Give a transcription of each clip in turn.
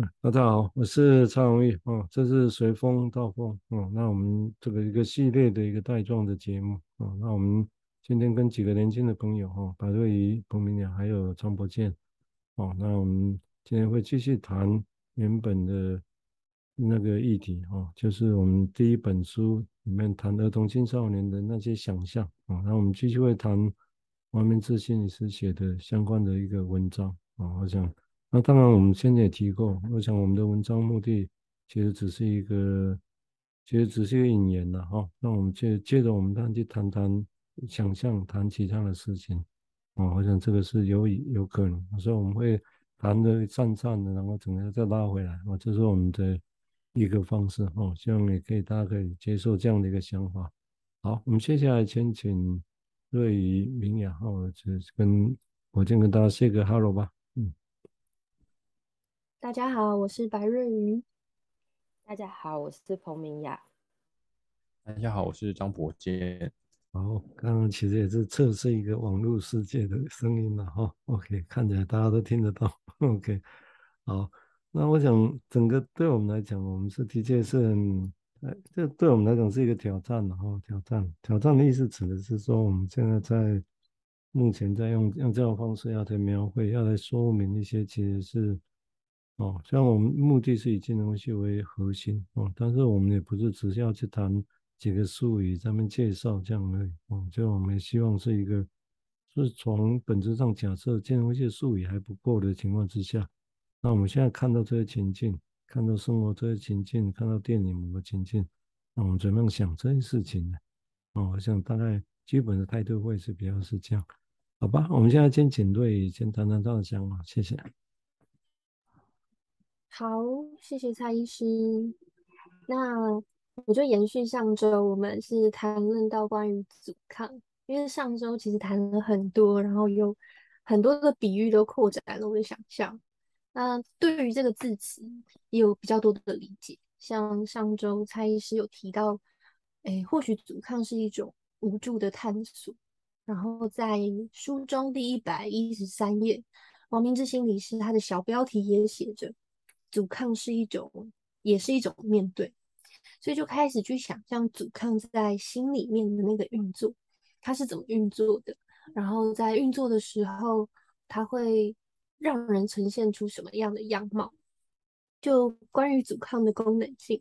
嗯，大家好，我是蔡荣玉哦，这是随风到风哦，那我们这个一个系列的一个带状的节目哦，那我们今天跟几个年轻的朋友哈，白瑞仪、彭明雅还有张博健哦，那我们今天会继续谈原本的那个议题哦，就是我们第一本书里面谈儿童青少年的那些想象啊，那我们继续会谈王明志心理师写的相关的一个文章啊，我想。那当然，我们先前也提过，我想我们的文章目的其实只是一个，其实只是一个引言了哈。那我们接接着我们再去谈谈想象，谈其他的事情啊。我想这个是有有可能，所以我们会谈的散散的，然后整个再拉回来啊。这是我们的一个方式哦。希望也可以大家可以接受这样的一个想法。好，我们接下来先请瑞仪、明雅哈，就跟我先跟大家 say 个 hello 吧。大家好，我是白瑞云。大家好，我是彭明雅。大家好，我是张博坚。哦，刚刚其实也是测试一个网络世界的声音了哈。OK，看起来大家都听得到。OK，好，那我想整个对我们来讲，我们是的确是很，哎，这对我们来讲是一个挑战的哈。挑战，挑战的意思指的是说，我们现在在目前在用用这种方式要来描绘，要来说明一些其实是。哦，虽然我们目的是以金融系为核心哦，但是我们也不是只是要去谈几个术语，咱们介绍这样而已哦。就我们希望是一个，是从本质上假设金融系术语还不够的情况之下，那我们现在看到这些情境，看到生活这些情境，看到电影某个情境，那我们怎么样想这些事情呢？哦，我想大概基本的态度会是比较是这样，好吧？我们现在先请瑞仪先谈谈这样的想法，谢谢。好，谢谢蔡医师。那我就延续上周，我们是谈论到关于阻抗，因为上周其实谈了很多，然后有很多的比喻都扩展了我的想象。那对于这个字词也有比较多的理解，像上周蔡医师有提到，诶，或许阻抗是一种无助的探索。然后在书中第一百一十三页，王明志心理师他的小标题也写着。阻抗是一种，也是一种面对，所以就开始去想象阻抗在心里面的那个运作，它是怎么运作的？然后在运作的时候，它会让人呈现出什么样的样貌？就关于阻抗的功能性，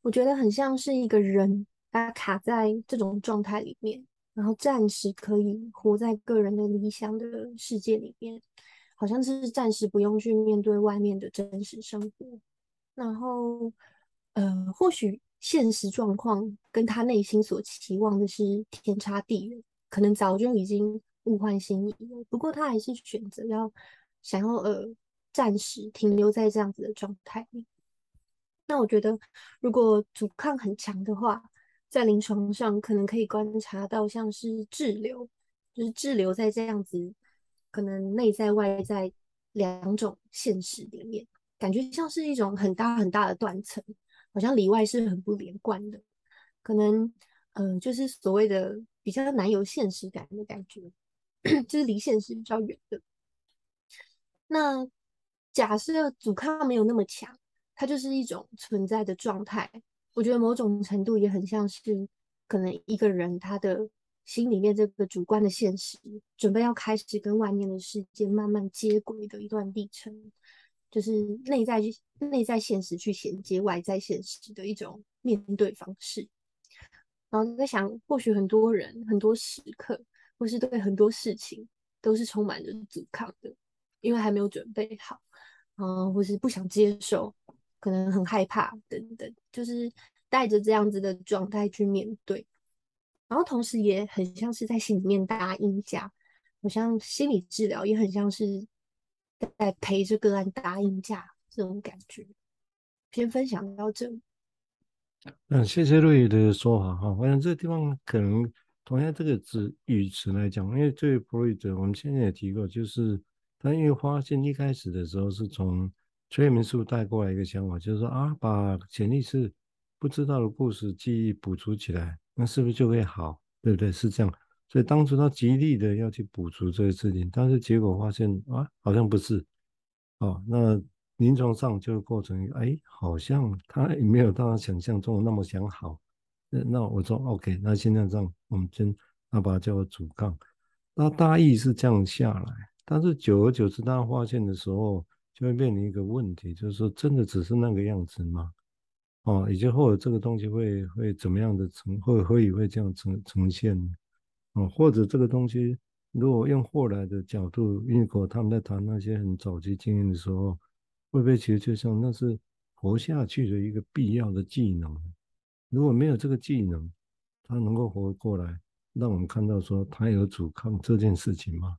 我觉得很像是一个人，他卡在这种状态里面，然后暂时可以活在个人的理想的世界里面。好像是暂时不用去面对外面的真实生活，然后，呃，或许现实状况跟他内心所期望的是天差地远，可能早就已经物换星移了。不过他还是选择要想要呃暂时停留在这样子的状态里。那我觉得，如果阻抗很强的话，在临床上可能可以观察到像是滞留，就是滞留在这样子。可能内在外在两种现实里面，感觉像是一种很大很大的断层，好像里外是很不连贯的。可能，呃，就是所谓的比较难有现实感的感觉，就是离现实比较远的。那假设阻抗没有那么强，它就是一种存在的状态。我觉得某种程度也很像是可能一个人他的。心里面这个主观的现实，准备要开始跟外面的世界慢慢接轨的一段历程，就是内在去内在现实去衔接外在现实的一种面对方式。然后在想，或许很多人很多时刻，或是对很多事情，都是充满着阻抗的，因为还没有准备好，嗯，或是不想接受，可能很害怕等等，就是带着这样子的状态去面对。然后同时也很像是在心里面搭鹰架，好像心理治疗也很像是在陪着个案搭鹰架这种感觉。先分享到这里。嗯，谢谢瑞宇的说法哈。我想这个地方可能同样这个字语词来讲，因为这位弗洛伊德我们现在也提过，就是他因为发现一开始的时候是从催眠术带过来一个想法，就是说啊，把潜意识不知道的故事记忆补足起来。那是不是就会好，对不对？是这样，所以当初他极力的要去补足这个事情，但是结果发现啊，好像不是。哦，那临床上就过程，哎，好像他也没有到他想象中的那么想好。那那我说 OK，那现在这样，我们先那把它叫做阻抗。那大意是这样下来，但是久而久之，大家发现的时候，就会面临一个问题，就是说，真的只是那个样子吗？哦，以及或者这个东西会会怎么样的呈，会会会这样呈呈现？哦，或者这个东西，如果用后来的角度，因为他们在谈那些很早期经验的时候，会不会其实就像那是活下去的一个必要的技能？如果没有这个技能，他能够活过来，让我们看到说他有阻抗这件事情吗？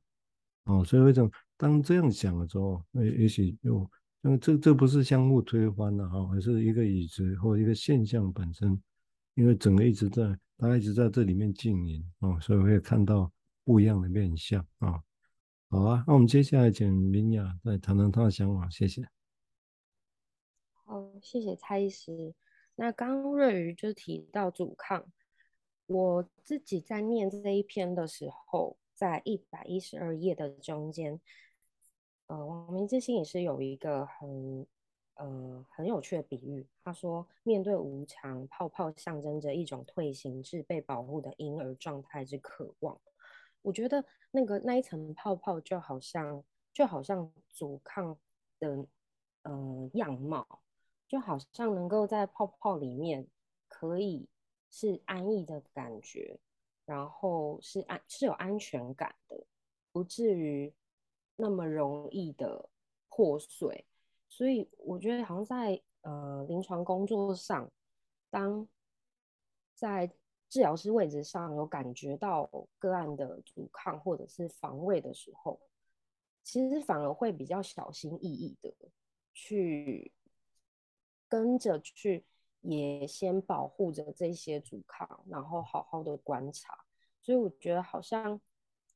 哦，所以为什么当这样想的时候，也也许有，那这这不是相互推翻的哈，而是一个椅子或一个现象本身，因为整个一直在。它一直在这里面经营啊，所以会看到不一样的面相啊。好啊，那我们接下来请明雅再谈谈她的想法，谢谢。好，谢谢蔡医师。那刚瑞瑜就提到阻抗，我自己在念这一篇的时候，在一百一十二页的中间，呃，王明之心理师有一个很。呃，很有趣的比喻。他说，面对无常，泡泡象征着一种退行至被保护的婴儿状态之渴望。我觉得那个那一层泡泡就好像，就好像阻抗的呃样貌，就好像能够在泡泡里面可以是安逸的感觉，然后是安是有安全感的，不至于那么容易的破碎。所以我觉得好像在呃临床工作上，当在治疗师位置上有感觉到个案的阻抗或者是防卫的时候，其实反而会比较小心翼翼的去跟着去，也先保护着这些阻抗，然后好好的观察。所以我觉得好像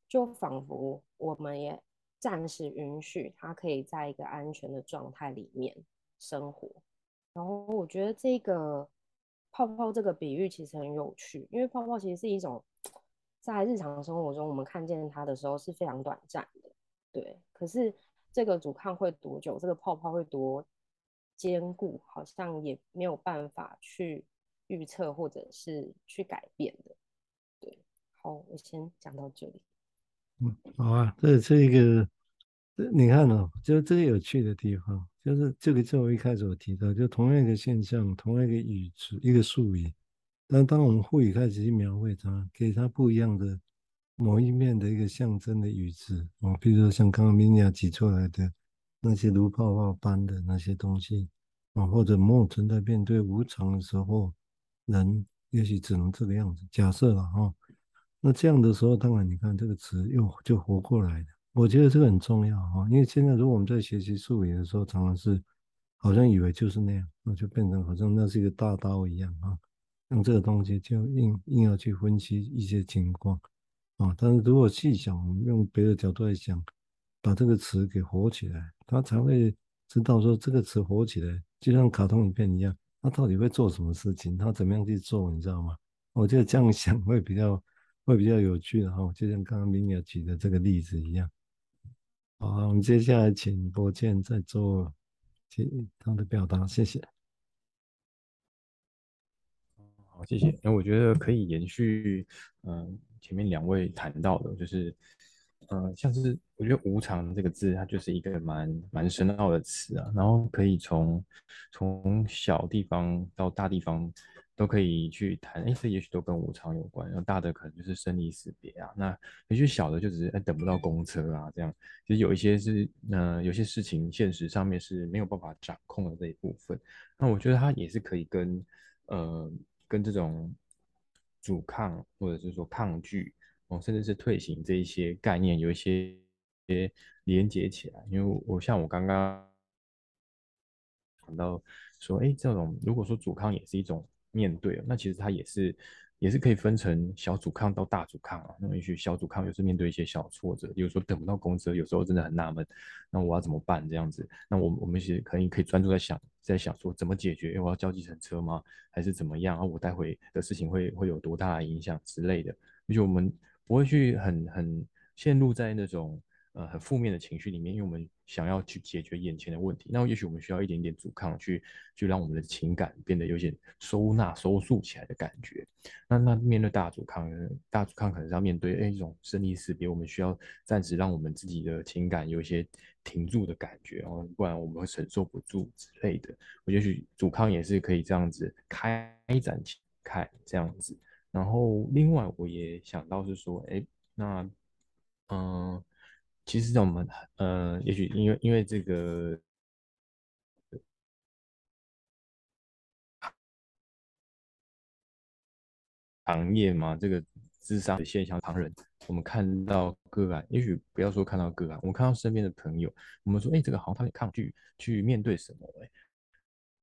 就仿佛我们也。暂时允许他可以在一个安全的状态里面生活，然后我觉得这个泡泡这个比喻其实很有趣，因为泡泡其实是一种在日常生活中我们看见它的时候是非常短暂的，对。可是这个阻抗会多久，这个泡泡会多坚固，好像也没有办法去预测或者是去改变的，对。好，我先讲到这里。嗯，好啊，这这一个，你看哦，就这个有趣的地方，就是这个就我一开始我提到，就同样一个现象，同样一个语词，一个术语，但当我们会语开始去描绘它，给它不一样的某一面的一个象征的语词，哦，比如说像刚刚明雅举出来的那些如泡泡般的那些东西，啊，或者某种存在面对无常的时候，人也许只能这个样子，假设了哈。那这样的时候，当然你看这个词又就活过来了。我觉得这个很重要哈，因为现在如果我们在学习术语的时候，常常是好像以为就是那样，那就变成好像那是一个大刀一样啊，用这个东西就硬硬要去分析一些情况啊。但是如果细想，我们用别的角度来想，把这个词给活起来，他才会知道说这个词活起来，就像卡通影片一样，他到底会做什么事情，他怎么样去做，你知道吗？我觉得这样想会比较。会比较有趣的哈，就像刚刚明雅举的这个例子一样。好，我们接下来请博建再做他的表达，谢谢。好，谢谢。那我觉得可以延续，嗯、前面两位谈到的，就是，嗯、像是我觉得“无常”这个字，它就是一个蛮蛮深奥的词啊，然后可以从从小地方到大地方。都可以去谈，哎，这也许都跟无常有关。然后大的可能就是生离死别啊，那也许小的就只是哎等不到公车啊，这样。其实有一些是，呃，有些事情现实上面是没有办法掌控的这一部分。那我觉得它也是可以跟，呃，跟这种阻抗或者是说抗拒哦，甚至是退行这一些概念有一些些连接起来。因为我，我像我刚刚讲到说，哎，这种如果说阻抗也是一种。面对，那其实它也是，也是可以分成小阻抗到大阻抗啊。那也许小阻抗又是面对一些小挫折，比如说等不到公车，有时候真的很纳闷，那我要怎么办？这样子，那我我们其实可以可以专注在想，在想说怎么解决？因为我要叫计程车吗？还是怎么样啊？我待会的事情会会有多大的影响之类的？而且我们不会去很很陷入在那种呃很负面的情绪里面，因为我们想要去解决眼前的问题，那也许我们需要一点点阻抗去，去让我们的情感变得有点收纳、收束起来的感觉。那那面对大阻抗，大阻抗可能要面对哎一种生离死别，我们需要暂时让我们自己的情感有一些停住的感觉，哦，不然我们会承受不住之类的。我也许阻抗也是可以这样子开展起开这样子。然后另外我也想到是说，哎，那嗯。其实，我们呃，也许因为因为这个行业嘛，这个咨商的现象，常人我们看到个案，也许不要说看到个案，我们看到身边的朋友，我们说，哎，这个好像他很抗拒去面对什么，哎，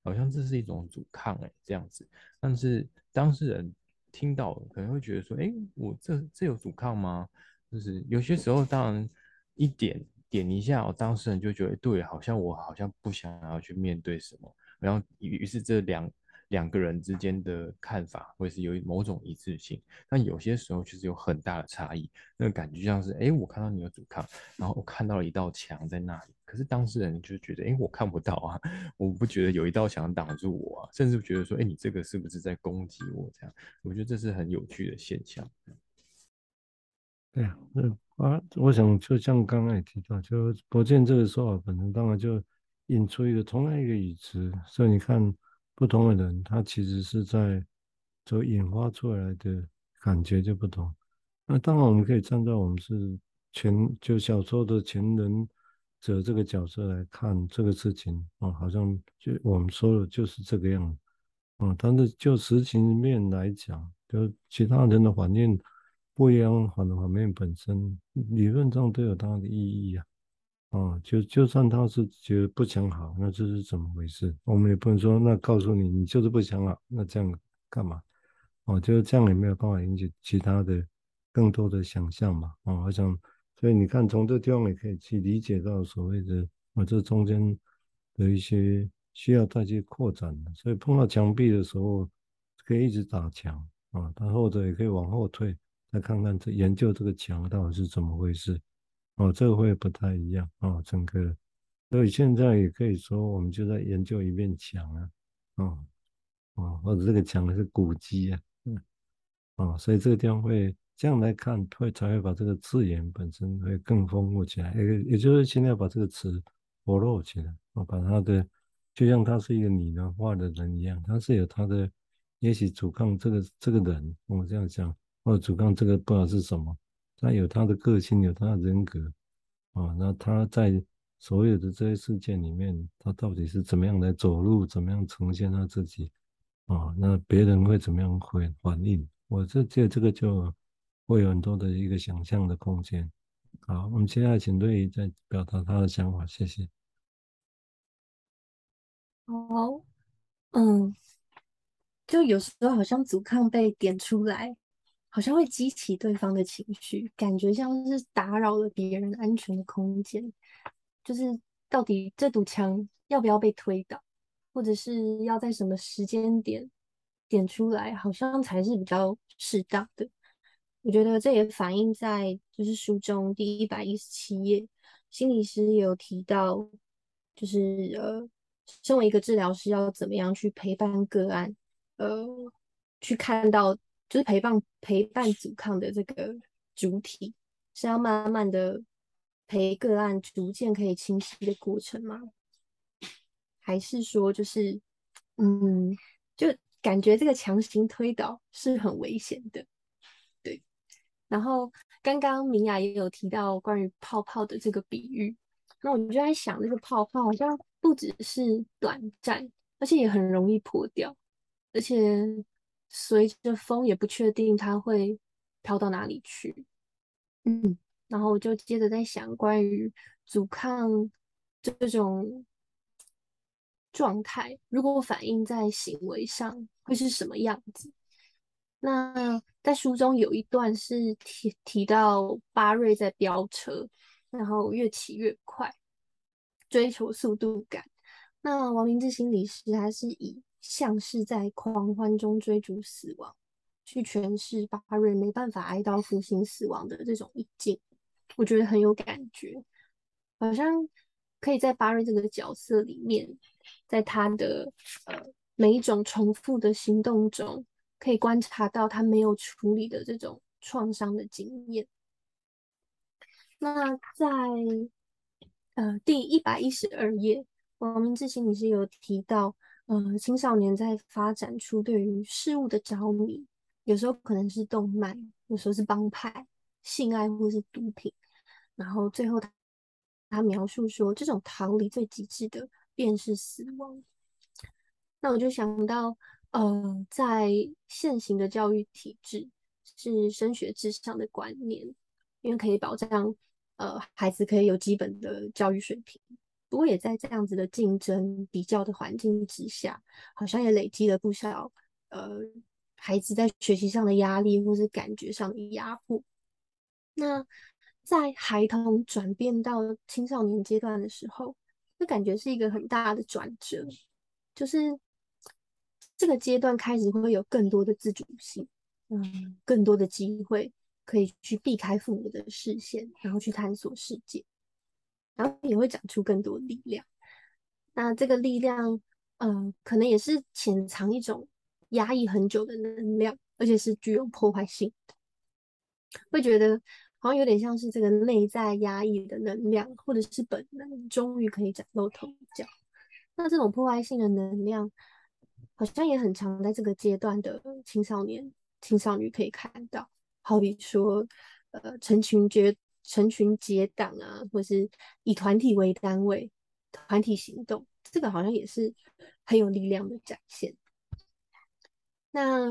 好像这是一种阻抗，哎，这样子。但是当事人听到可能会觉得说，哎，我这这有阻抗吗？就是有些时候，当然。一点点一下，我当事人就觉得对，好像我好像不想要去面对什么，然后于是这两两个人之间的看法会是有某种一致性，但有些时候确实有很大的差异，那个感觉像是，哎，我看到你有阻抗，然后我看到了一道墙在那里，可是当事人就觉得，哎，我看不到啊，我不觉得有一道墙挡住我啊，甚至觉得说，哎，你这个是不是在攻击我？这样，我觉得这是很有趣的现象。对呀，嗯。啊，我想就像刚刚也提到，就博建这个说法本身，当然就引出一个同样一个语词，所以你看不同的人，他其实是在所引发出来的感觉就不同。那当然我们可以站在我们是前就小说的前人者这个角色来看这个事情啊，好像就我们说的就是这个样子啊。但是就实情面来讲，就其他人的反应。不一样，好的方面本身理论上都有它的意义啊，啊，就就算他是觉得不想好，那这是怎么回事？我们也不能说，那告诉你，你就是不想好，那这样干嘛？哦，就是这样也没有办法引起其他的更多的想象嘛，啊，我想，所以你看，从这地方也可以去理解到所谓的啊，这中间的一些需要再去扩展的，所以碰到墙壁的时候，可以一直打墙啊，但或者也可以往后退。再看看这研究这个墙到底是怎么回事哦，这个会不太一样哦，整个，所以现在也可以说，我们就在研究一面墙啊，哦哦，或者这个墙是古迹啊，嗯，哦，所以这个地方会这样来看，会才会把这个字眼本身会更丰富起来，也也就是现在把这个词活络起来，哦，把它的就像他是一个拟人化的人一样，他是有他的，也许阻抗这个这个人，我这样讲。或者主干这个不知道是什么，他有他的个性，有他的人格啊。那他在所有的这些事件里面，他到底是怎么样来走路，怎么样呈现他自己啊？那别人会怎么样回反应？我这这这个就会有很多的一个想象的空间。好，我们现在请瑞怡再表达他的想法，谢谢。好，嗯，就有时候好像阻抗被点出来。好像会激起对方的情绪，感觉像是打扰了别人安全的空间。就是到底这堵墙要不要被推倒，或者是要在什么时间点点出来，好像才是比较适当的。我觉得这也反映在就是书中第一百一十七页，心理师有提到，就是呃，身为一个治疗师要怎么样去陪伴个案，呃，去看到。就是陪伴陪伴阻抗的这个主体，是要慢慢的陪个案逐渐可以清晰的过程吗？还是说就是嗯，就感觉这个强行推导是很危险的？对。然后刚刚明雅也有提到关于泡泡的这个比喻，那我们就在想，这个泡泡好像不只是短暂，而且也很容易破掉，而且。随着风也不确定它会飘到哪里去，嗯，然后我就接着在想关于阻抗这种状态，如果反映在行为上会是什么样子？那在书中有一段是提提到巴瑞在飙车，然后越骑越快，追求速度感。那王明志心理师还是以。像是在狂欢中追逐死亡，去诠释巴瑞没办法哀悼父亲死亡的这种意境。我觉得很有感觉，好像可以在巴瑞这个角色里面，在他的呃每一种重复的行动中，可以观察到他没有处理的这种创伤的经验。那在呃第一百一十二页，王明志心理师有提到，呃青少年在发展出对于事物的着迷，有时候可能是动漫，有时候是帮派、性爱或是毒品，然后最后他他描述说，这种逃离最极致的便是死亡。那我就想到，呃，在现行的教育体制是升学至上的观念，因为可以保障呃孩子可以有基本的教育水平。不过也在这样子的竞争比较的环境之下，好像也累积了不少呃孩子在学习上的压力，或是感觉上的压迫。那在孩童转变到青少年阶段的时候，那感觉是一个很大的转折，就是这个阶段开始会有更多的自主性，嗯，更多的机会可以去避开父母的视线，然后去探索世界。然后也会长出更多力量，那这个力量，呃，可能也是潜藏一种压抑很久的能量，而且是具有破坏性的。会觉得好像有点像是这个内在压抑的能量，或者是本能，终于可以崭露头角。那这种破坏性的能量，好像也很常在这个阶段的青少年、青少女可以看到，好比说，呃，成群结。成群结党啊，或是以团体为单位，团体行动，这个好像也是很有力量的展现。那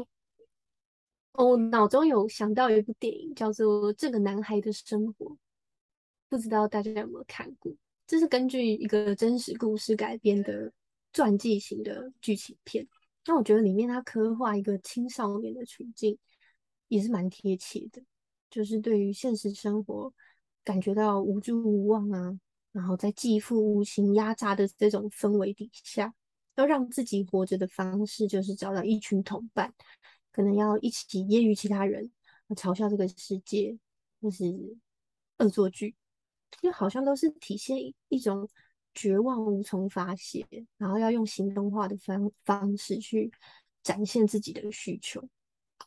我脑中有想到一部电影，叫做《这个男孩的生活》，不知道大家有没有看过？这是根据一个真实故事改编的传记型的剧情片。那我觉得里面他刻画一个青少年的处境，也是蛮贴切的。就是对于现实生活感觉到无助无望啊，然后在继父无情压榨的这种氛围底下，要让自己活着的方式就是找到一群同伴，可能要一起揶揄其他人，嘲笑这个世界，或是恶作剧，就好像都是体现一种绝望无从发泄，然后要用行动化的方方式去展现自己的需求，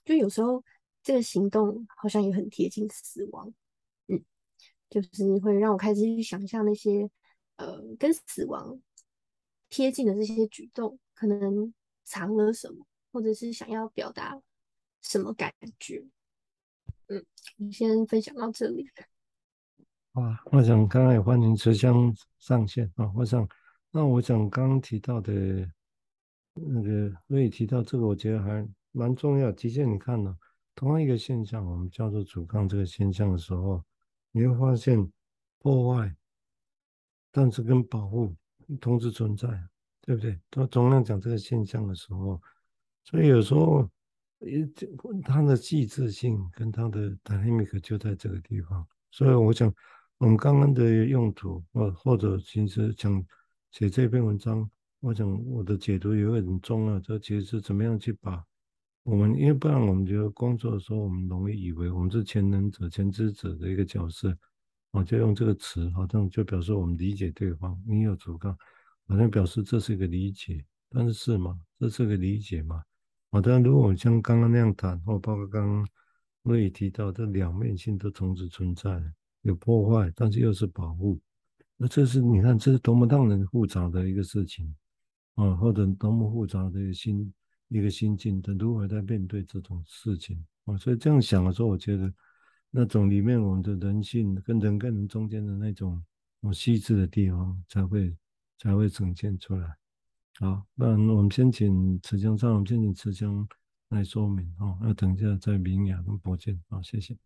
就有时候。这个行动好像也很贴近死亡，就是会让我开始去想象那些呃跟死亡贴近的这些举动，可能藏了什么，或者是想要表达什么感觉。嗯，你先分享到这里。啊，我想刚刚也欢迎池香上线啊，我想那我想刚提到的那个，瑞宇提到这个，我觉得还蛮重要。的确，你看呢。同样一个现象，我们叫做阻抗这个现象的时候，你会发现破坏，但是跟保护同时存在，对不对？他总量讲这个现象的时候，所以有时候，也它的细致性跟它的 dynamic 就在这个地方。所以我想，我们刚刚的用途，或或者其实想写这篇文章，我想我的解读也很重要。这其实是怎么样去把。我们因为不然，我们觉得工作的时候，我们容易以为我们是全能者、全知者的一个角色，啊，就用这个词，好像就表示我们理解对方。你有阻抗，好像表示这是一个理解，但是是吗？这是个理解吗？啊，当然，如果我像刚刚那样谈，或包括刚刚我也提到，这两面性都同时存在，有破坏，但是又是保护。那这是你看，这是多么让人复杂的一个事情啊，或者多么复杂的一个心。一个心境的如何在面对这种事情啊？所以这样想的时候，我觉得那种里面我们的人性跟人跟人中间的那种哦细致的地方才会才会呈现出来。好，那我们先请慈江上，我们先请慈江来说明哦。那等一下再明雅跟博建好，谢谢。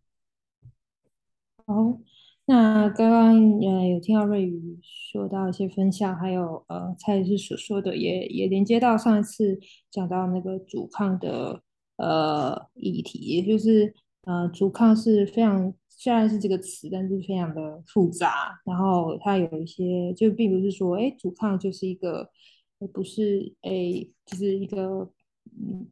好。那刚刚呃有听到瑞宇说到一些分享，还有呃蔡医师所说的也也连接到上一次讲到那个阻抗的呃议题，也就是呃阻抗是非常虽然是这个词，但是非常的复杂，然后它有一些就并不是说哎阻抗就是一个不是哎就是一个嗯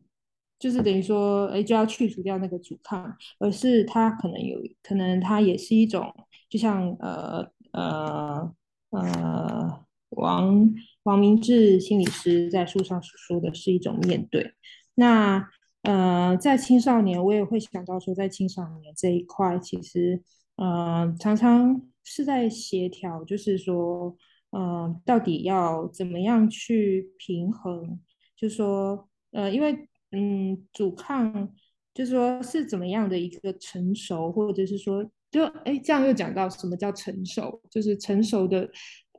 就是等于说，哎，就要去除掉那个阻抗，而是它可能有可能它也是一种，就像呃呃呃王王明志心理师在书上所说的是一种面对。那呃在青少年，我也会想到说，在青少年这一块，其实呃常常是在协调，就是说，呃到底要怎么样去平衡，就说呃因为。嗯，阻抗就是说是怎么样的一个成熟，或者是说，就哎，这样又讲到什么叫成熟，就是成熟的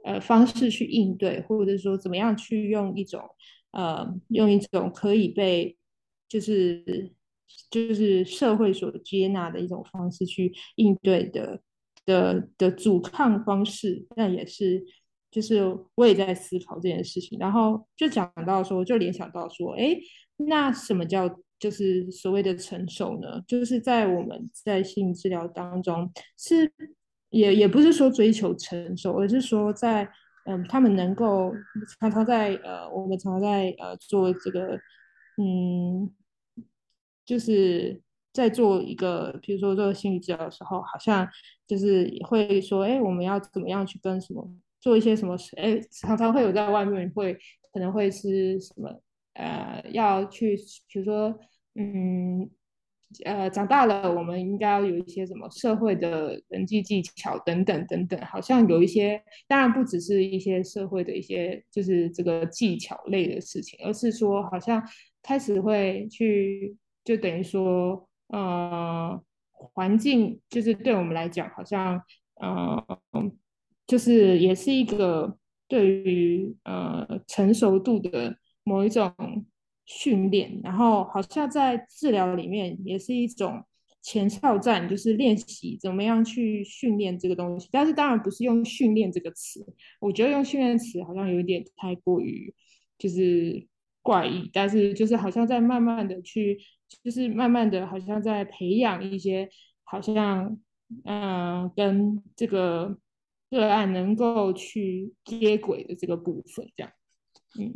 呃方式去应对，或者说怎么样去用一种呃用一种可以被就是就是社会所接纳的一种方式去应对的的的阻抗方式，那也是就是我也在思考这件事情，然后就讲到说，就联想到说，哎。那什么叫就是所谓的成熟呢？就是在我们在心理治疗当中，是也也不是说追求成熟，而是说在嗯，他们能够常常在呃，我们常常在呃做这个嗯，就是在做一个，比如说做心理治疗的时候，好像就是会说，哎，我们要怎么样去跟什么做一些什么？哎，常常会有在外面会可能会是什么？呃，要去，比如说，嗯，呃，长大了，我们应该要有一些什么社会的人际技巧等等等等，好像有一些，当然不只是一些社会的一些，就是这个技巧类的事情，而是说，好像开始会去，就等于说，呃，环境就是对我们来讲，好像，呃，就是也是一个对于呃成熟度的。某一种训练，然后好像在治疗里面也是一种前哨战，就是练习怎么样去训练这个东西。但是当然不是用训练这个词，我觉得用训练词好像有一点太过于就是怪异。但是就是好像在慢慢的去，就是慢慢的好像在培养一些，好像嗯、跟这个个案能够去接轨的这个部分，这样，嗯。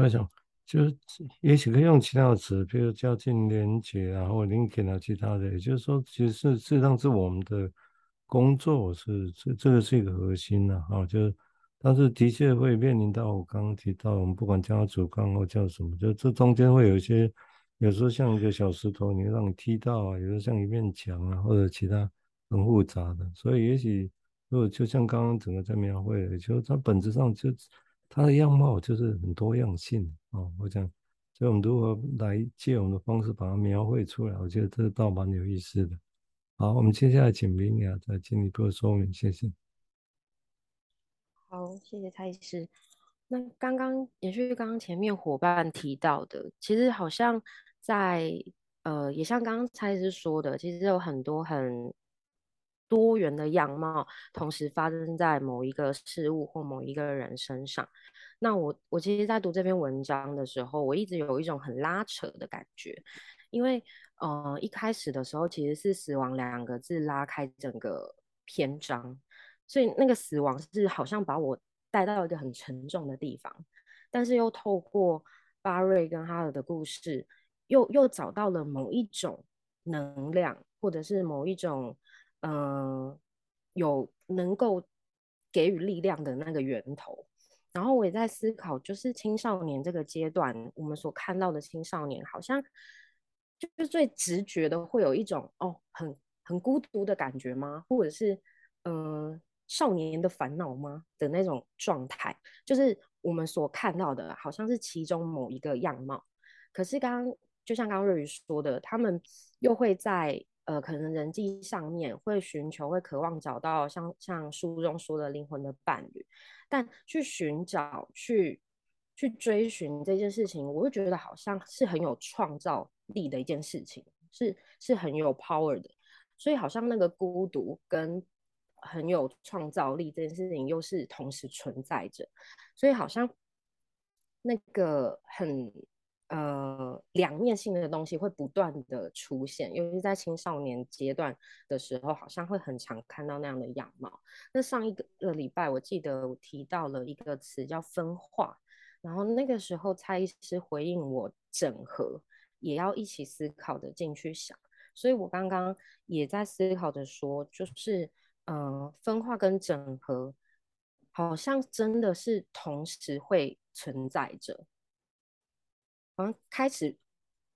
对啊，那种就是也许可以用其他的词，比如较劲连结啊，或 linking 啊，其他的。也就是说，其实是事实上是我们的工作是这这个是一个核心呐，啊，就是但是的确会面临到我刚刚提到，我们不管叫主干或叫什么，就这中间会有一些，有时候像一个小石头，你让你踢到啊，有时候像一面墙啊，或者其他很复杂的。所以也许如果就像刚刚整个在描绘的，就它本质上就。它的样貌就是很多样性哦，我讲，所以我们如何来借我们的方式把它描绘出来，我觉得这倒蛮有意思的。好，我们接下来请明雅再进一步说明，谢谢。好，谢谢蔡医师。那刚刚延续刚刚前面伙伴提到的，其实好像在呃，也像刚刚蔡医师说的，其实有很多很。多元的样貌同时发生在某一个事物或某一个人身上。那我我其实，在读这篇文章的时候，我一直有一种很拉扯的感觉，因为呃，一开始的时候其实是“死亡”两个字拉开整个篇章，所以那个死亡是好像把我带到一个很沉重的地方，但是又透过巴瑞跟哈尔的故事，又又找到了某一种能量，或者是某一种。嗯、有能够给予力量的那个源头。然后我也在思考，就是青少年这个阶段，我们所看到的青少年，好像就是最直觉的会有一种哦，很很孤独的感觉吗？或者是嗯、少年的烦恼吗的那种状态？就是我们所看到的，好像是其中某一个样貌。可是刚刚就像刚刚瑞宇说的，他们又会在。呃，可能人际上面会寻求，会渴望找到像像书中说的灵魂的伴侣，但去寻找、去去追寻这件事情，我会觉得好像是很有创造力的一件事情，是是很有 power 的。所以好像那个孤独跟很有创造力这件事情又是同时存在着，所以好像那个很。呃，两面性的东西会不断的出现，尤其在青少年阶段的时候，好像会很常看到那样的样貌。那上一个礼拜，我记得我提到了一个词叫分化，然后那个时候蔡医师回应我整合，也要一起思考的进去想，所以我刚刚也在思考着说，就是嗯、呃，分化跟整合好像真的是同时会存在着，好像开始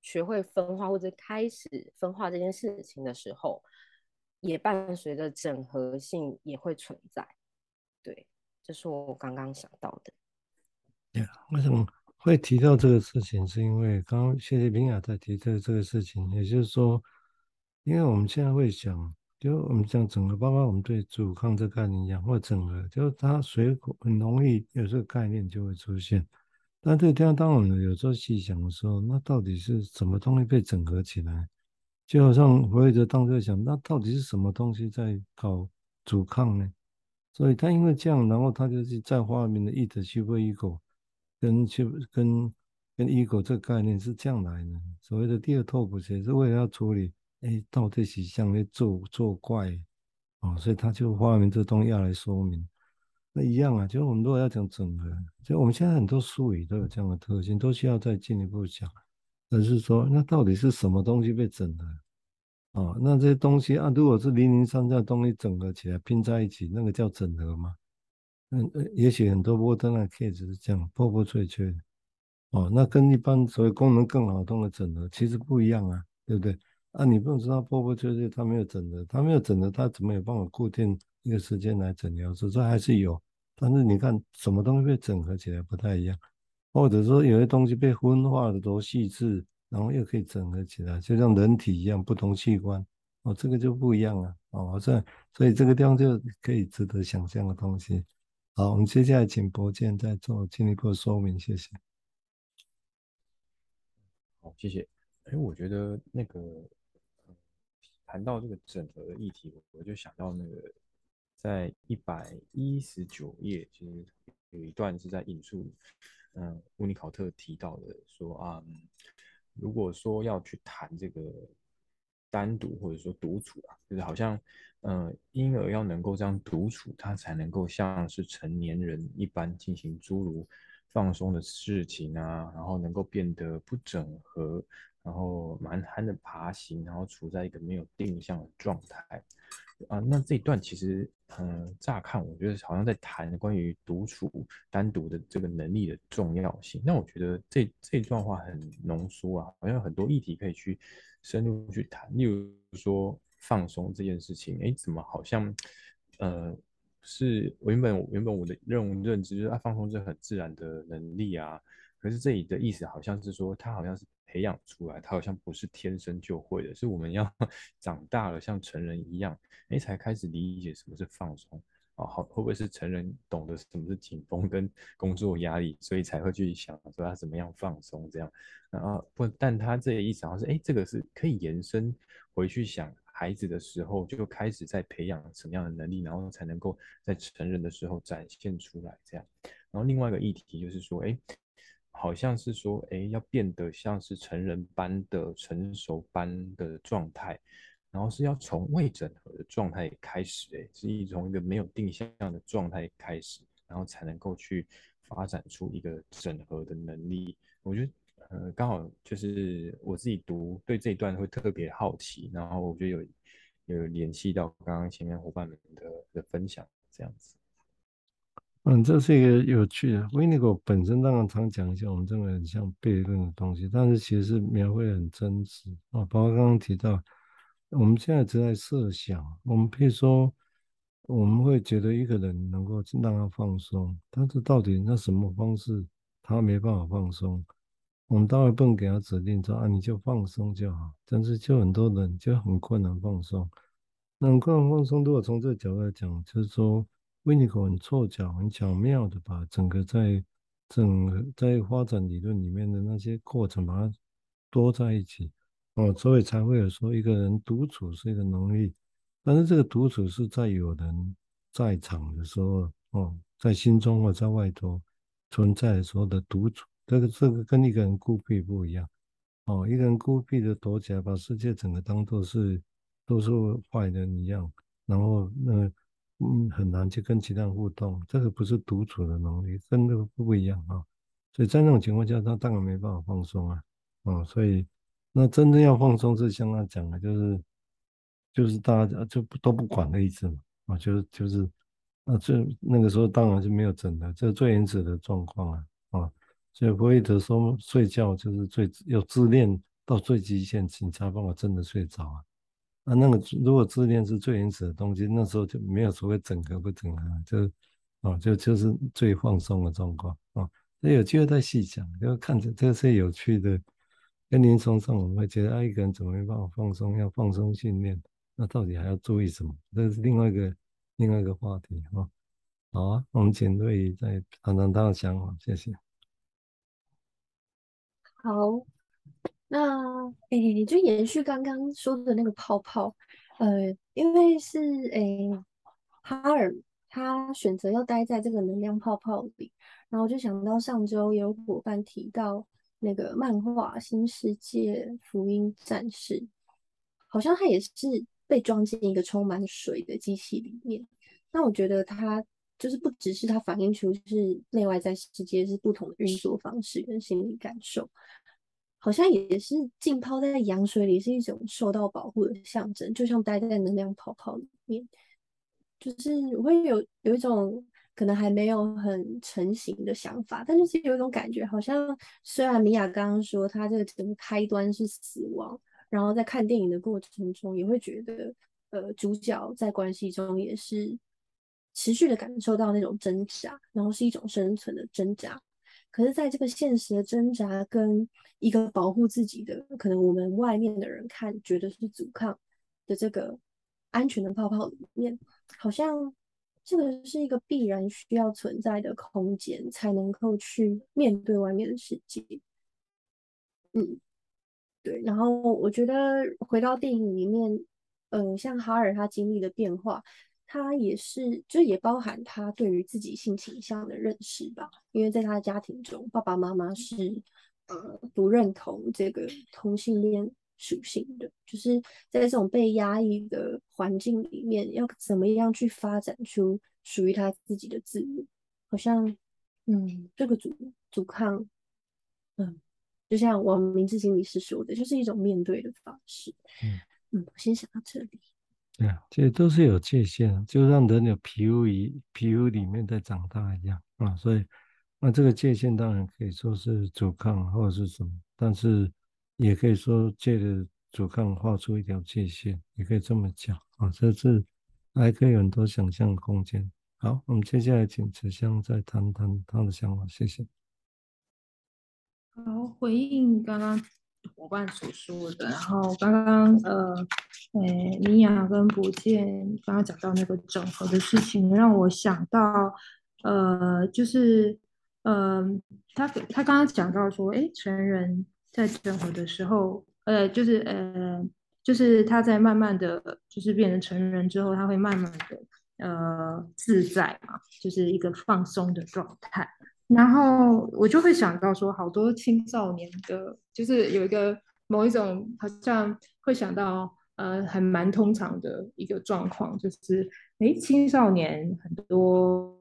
学会分化或者开始分化这件事情的时候，也伴随着整合性也会存在，对，这是我刚刚想到的。对，为什么会提到这个事情？是因为刚刚谢谢彬雅在提这个这个事情，也就是说，因为我们现在会想，就我们讲整个，包括我们对阻抗这概念一样，或整合，就是它水果很容易有这个概念就会出现。但这个地方，当我们有时候细想的时候，那到底是什么东西被整合起来？就好像弗洛伊德当时想，那到底是什么东西在搞阻抗呢？所以他因为这样，然后他就是在画面的 id super ego。跟去跟跟 ego 这个概念是这样来的，所谓的第二透不也是为了要处理，哎，到底是像在作作怪，哦，所以他就发明这东西要来说明，那一样啊，就是我们如果要讲整合，就我们现在很多术语都有这样的特性，都需要再进一步讲，而是说，那到底是什么东西被整合？哦，那这些东西啊，如果是零零散散的东西整合起来拼在一起，那个叫整合吗？嗯，也许很多波登的 case 是这样，破破碎碎的，哦，那跟一般所谓功能更好动的整合其实不一样啊，对不对？啊，你不能说它破破碎碎，它没有整合，它没有整合，它怎么有办法固定一个时间来诊疗？所以还是有，但是你看什么东西被整合起来不太一样，或者说有些东西被分化的多细致，然后又可以整合起来，就像人体一样，不同器官，哦，这个就不一样了，哦，这所以这个地方就可以值得想象的东西。好，我们接下来请博建再做进一步说明，谢谢。好，谢谢。哎，我觉得那个谈到这个整合的议题，我就想到那个在一百一十九页，其实有一段是在引述，嗯，乌尼考特提到的，说啊，如果说要去谈这个单独或者说独处啊，就是好像。嗯，婴儿要能够这样独处，他才能够像是成年人一般进行诸如放松的事情啊，然后能够变得不整合，然后蛮憨的爬行，然后处在一个没有定向的状态啊。那这一段其实，嗯，乍看我觉得好像在谈关于独处单独的这个能力的重要性。那我觉得这这段话很浓缩啊，好像有很多议题可以去深入去谈，例如说。放松这件事情，哎，怎么好像，呃，是我原本原本我的认认知就是啊，放松是很自然的能力啊。可是这里的意思好像是说，它好像是培养出来，它好像不是天生就会的，是我们要 长大了，像成人一样，哎，才开始理解什么是放松啊。好，会不会是成人懂得什么是紧绷跟 工作压力，所以才会去想说他怎么样放松这样？啊，不，但他这个意思好像是，哎，这个是可以延伸回去想。孩子的时候就开始在培养什么样的能力，然后才能够在成人的时候展现出来。这样，然后另外一个议题就是说，哎，好像是说，哎，要变得像是成人般的成熟般的状态，然后是要从未整合的状态开始，哎，是一从一个没有定向的状态开始，然后才能够去发展出一个整合的能力。我觉得。呃，刚好就是我自己读对这一段会特别好奇，然后我觉得有有联系到刚刚前面伙伴们的的分享，这样子。嗯，这是一个有趣的。维尼狗本身当然常讲一些我们认为很像悖论的东西，但是其实是描绘很真实啊。包括刚刚提到，我们现在只在设想，我们比如说我们会觉得一个人能够让他放松，但是到底那什么方式他没办法放松？我们当然不能给他指定说啊，你就放松就好。但是就很多人就很困难放松。那很困难放松，如果从这个角度来讲，就是说，维尼口很凑巧、很巧妙的把整个在整个在发展理论里面的那些过程把它多在一起哦，所以才会有说一个人独处是一个能力。但是这个独处是在有人在场的时候哦，在心中或在外头存在的时候的独处。这个这个跟一个人孤僻不一样哦，一个人孤僻的躲起来，把世界整个当做是都是坏人一样，然后那嗯很难去跟其他人互动，这个不是独处的能力，跟那个不一样啊、所以在那种情况下，他当然没办法放松啊，哦，所以那真正要放松是像他讲的，就是就是大家就都不管的意思嘛，啊，就是就是那最那个时候当然是没有整的，这是最原始的状况啊，啊，所以弗洛伊德说睡觉就是最要自恋到最极限，你才办法真的睡着啊。啊，那个如果自恋是最原始的东西，那时候就没有所谓整合不整合，就啊就就是最放松的状况啊。那有机会再细讲，就看着这是有趣的。跟临床上我们会觉得，啊，一个人怎么没办法放松？要放松训练，那到底还要注意什么？这是另外一个另外一个话题啊。好啊，我们请瑞宇再谈谈他的想法，谢谢。好。那诶，就延续刚刚说的那个泡泡，呃，因为是诶，哈尔他选择要待在这个能量泡泡里，然后就想到上周有伙伴提到那个漫画《新世界福音战士》，好像他也是被装进一个充满水的机器里面。那我觉得他就是不只是他反映出是内外在世界是不同的运作方式跟心理感受。好像也是浸泡在羊水里，是一种受到保护的象征，就像待在能量泡泡里面，就是我会有有一种可能还没有很成型的想法，但就是有一种感觉，好像虽然米娅刚刚说她这个整个开端是死亡，然后在看电影的过程中也会觉得，呃，主角在关系中也是持续的感受到那种挣扎，然后是一种生存的挣扎。可是，在这个现实的挣扎跟一个保护自己的，可能我们外面的人看觉得是阻抗的这个安全的泡泡里面，好像这个是一个必然需要存在的空间，才能够去面对外面的世界。嗯，对。然后我觉得回到电影里面，呃，像哈尔他经历的变化。他也是，就也包含他对于自己性倾向的认识吧。因为在他的家庭中，爸爸妈妈是呃不认同这个同性恋属性的，就是在这种被压抑的环境里面，要怎么样去发展出属于他自己的自我？好像，嗯，这个阻阻抗，嗯，就像王明志心理师说的，就是一种面对的方式。嗯嗯，我先想到这里。对啊，这都是有界限，就让人有皮肤里皮肤里面在长大一样啊，所以那这个界限当然可以说是阻抗或者是什么，但是也可以说借着阻抗画出一条界限，也可以这么讲啊，这是还可以有很多想象空间。好，我们接下来请慈香再谈谈他的想法，谢谢。好，回应刚刚。伙伴所说的，然后刚刚呃，呃，米娅跟博健刚刚讲到那个整合的事情，让我想到，呃，就是，呃，他他刚刚讲到说，哎，成人在整合的时候，呃，就是呃，就是他在慢慢的就是变成成人之后，他会慢慢的呃自在嘛，就是一个放松的状态。然后我就会想到说，好多青少年的，就是有一个某一种，好像会想到，呃，很蛮通常的一个状况，就是，诶，青少年很多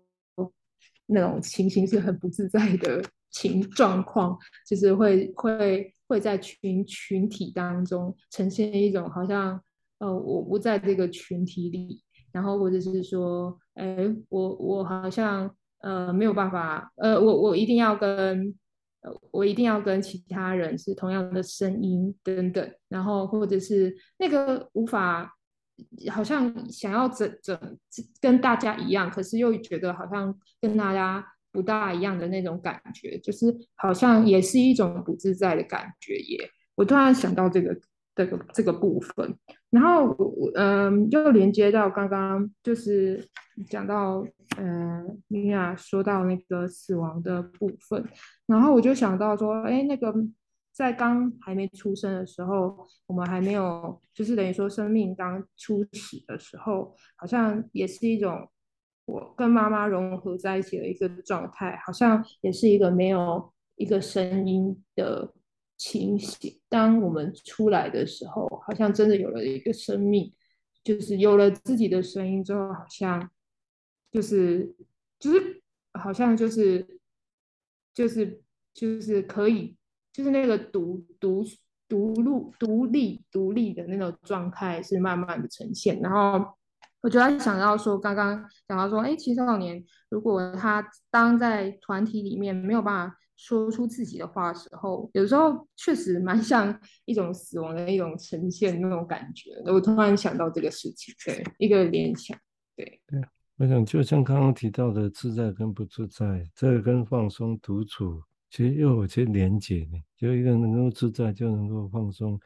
那种情形是很不自在的情状况，就是会会会在群群体当中呈现一种好像，呃，我不在这个群体里，然后或者是说，诶，我我好像。呃，没有办法，呃，我我一定要跟，我一定要跟其他人是同样的声音等等，然后或者是那个无法，好像想要整整跟大家一样，可是又觉得好像跟大家不大一样的那种感觉，就是好像也是一种不自在的感觉耶。我突然想到这个。这个这个部分，然后我嗯，又连接到刚刚就是讲到嗯，米娅说到那个死亡的部分，然后我就想到说，哎，那个在刚还没出生的时候，我们还没有，就是等于说生命刚初始的时候，好像也是一种我跟妈妈融合在一起的一个状态，好像也是一个没有一个声音的。清醒。当我们出来的时候，好像真的有了一个生命，就是有了自己的声音之后，好像就是就是好像就是就是就是可以，就是那个独独独立独立独立的那种状态是慢慢的呈现。然后我就在想到说，刚刚讲到说，哎，青少年如果他当在团体里面没有办法说出自己的话的时候，有时候确实蛮像一种死亡的一种呈现那种感觉。我突然想到这个事情，对，一个联想，对。对，我想就像刚刚提到的自在跟不自在，这个跟放松独处其实又有些连结呢。就一个人能够自在，就能够放松，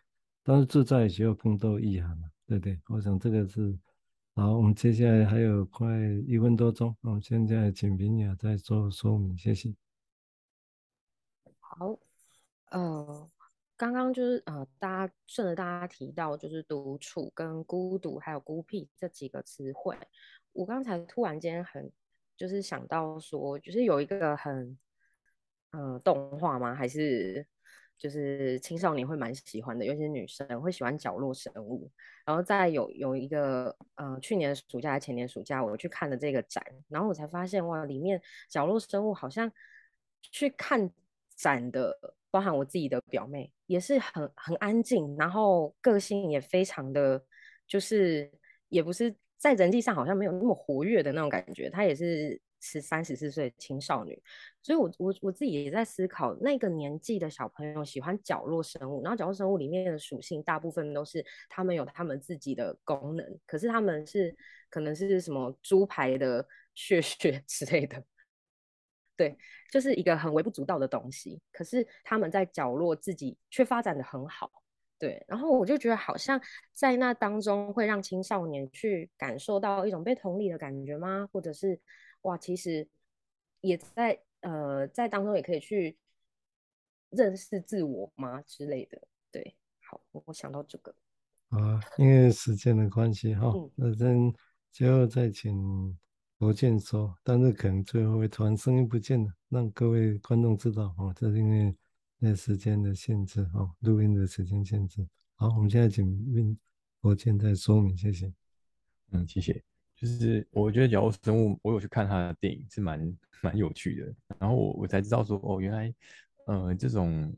但是自在也需要更多意涵嘛，对不对？我想这个是。好，我们接下来还有快一分多钟，我们现在请明雅再做说明，谢谢。好，呃，刚刚就是呃，大家顺着大家提到，就是独处跟孤独还有孤僻这几个词汇，我刚才突然间很就是想到说，就是有一个很呃动画吗？还是？就是青少年会蛮喜欢的，尤其是女生会喜欢角落生物。然后再有有一个呃，去年暑假还前年暑假，我去看了这个展，然后我才发现哇，里面角落生物好像去看展的，包含我自己的表妹，也是很很安静，然后个性也非常的，就是也不是在人际上好像没有那么活跃的那种感觉，她也是。十三十四岁青少女，所以我我我自己也在思考，那个年纪的小朋友喜欢角落生物，然后角落生物里面的属性大部分都是他们有他们自己的功能，可是他们是可能是什么猪排的血血 之类的，对，就是一个很微不足道的东西，可是他们在角落自己却发展的很好，对，然后我就觉得好像在那当中会让青少年去感受到一种被同理的感觉吗？或者是？哇，其实也在呃，在当中也可以去认识自我吗之类的？对，好，我想到这个啊，因为时间的关系哈，那真最后再请罗健说，但是可能最后会突然声音不见了，让各位观众知道哦，这是因为那时间的限制哦，录音的时间限制。好，我们现在请问罗健再说明，谢谢。嗯，谢谢。就是我觉得角落生物，我有去看他的电影，是蛮蛮有趣的。然后我我才知道说，哦，原来，呃，这种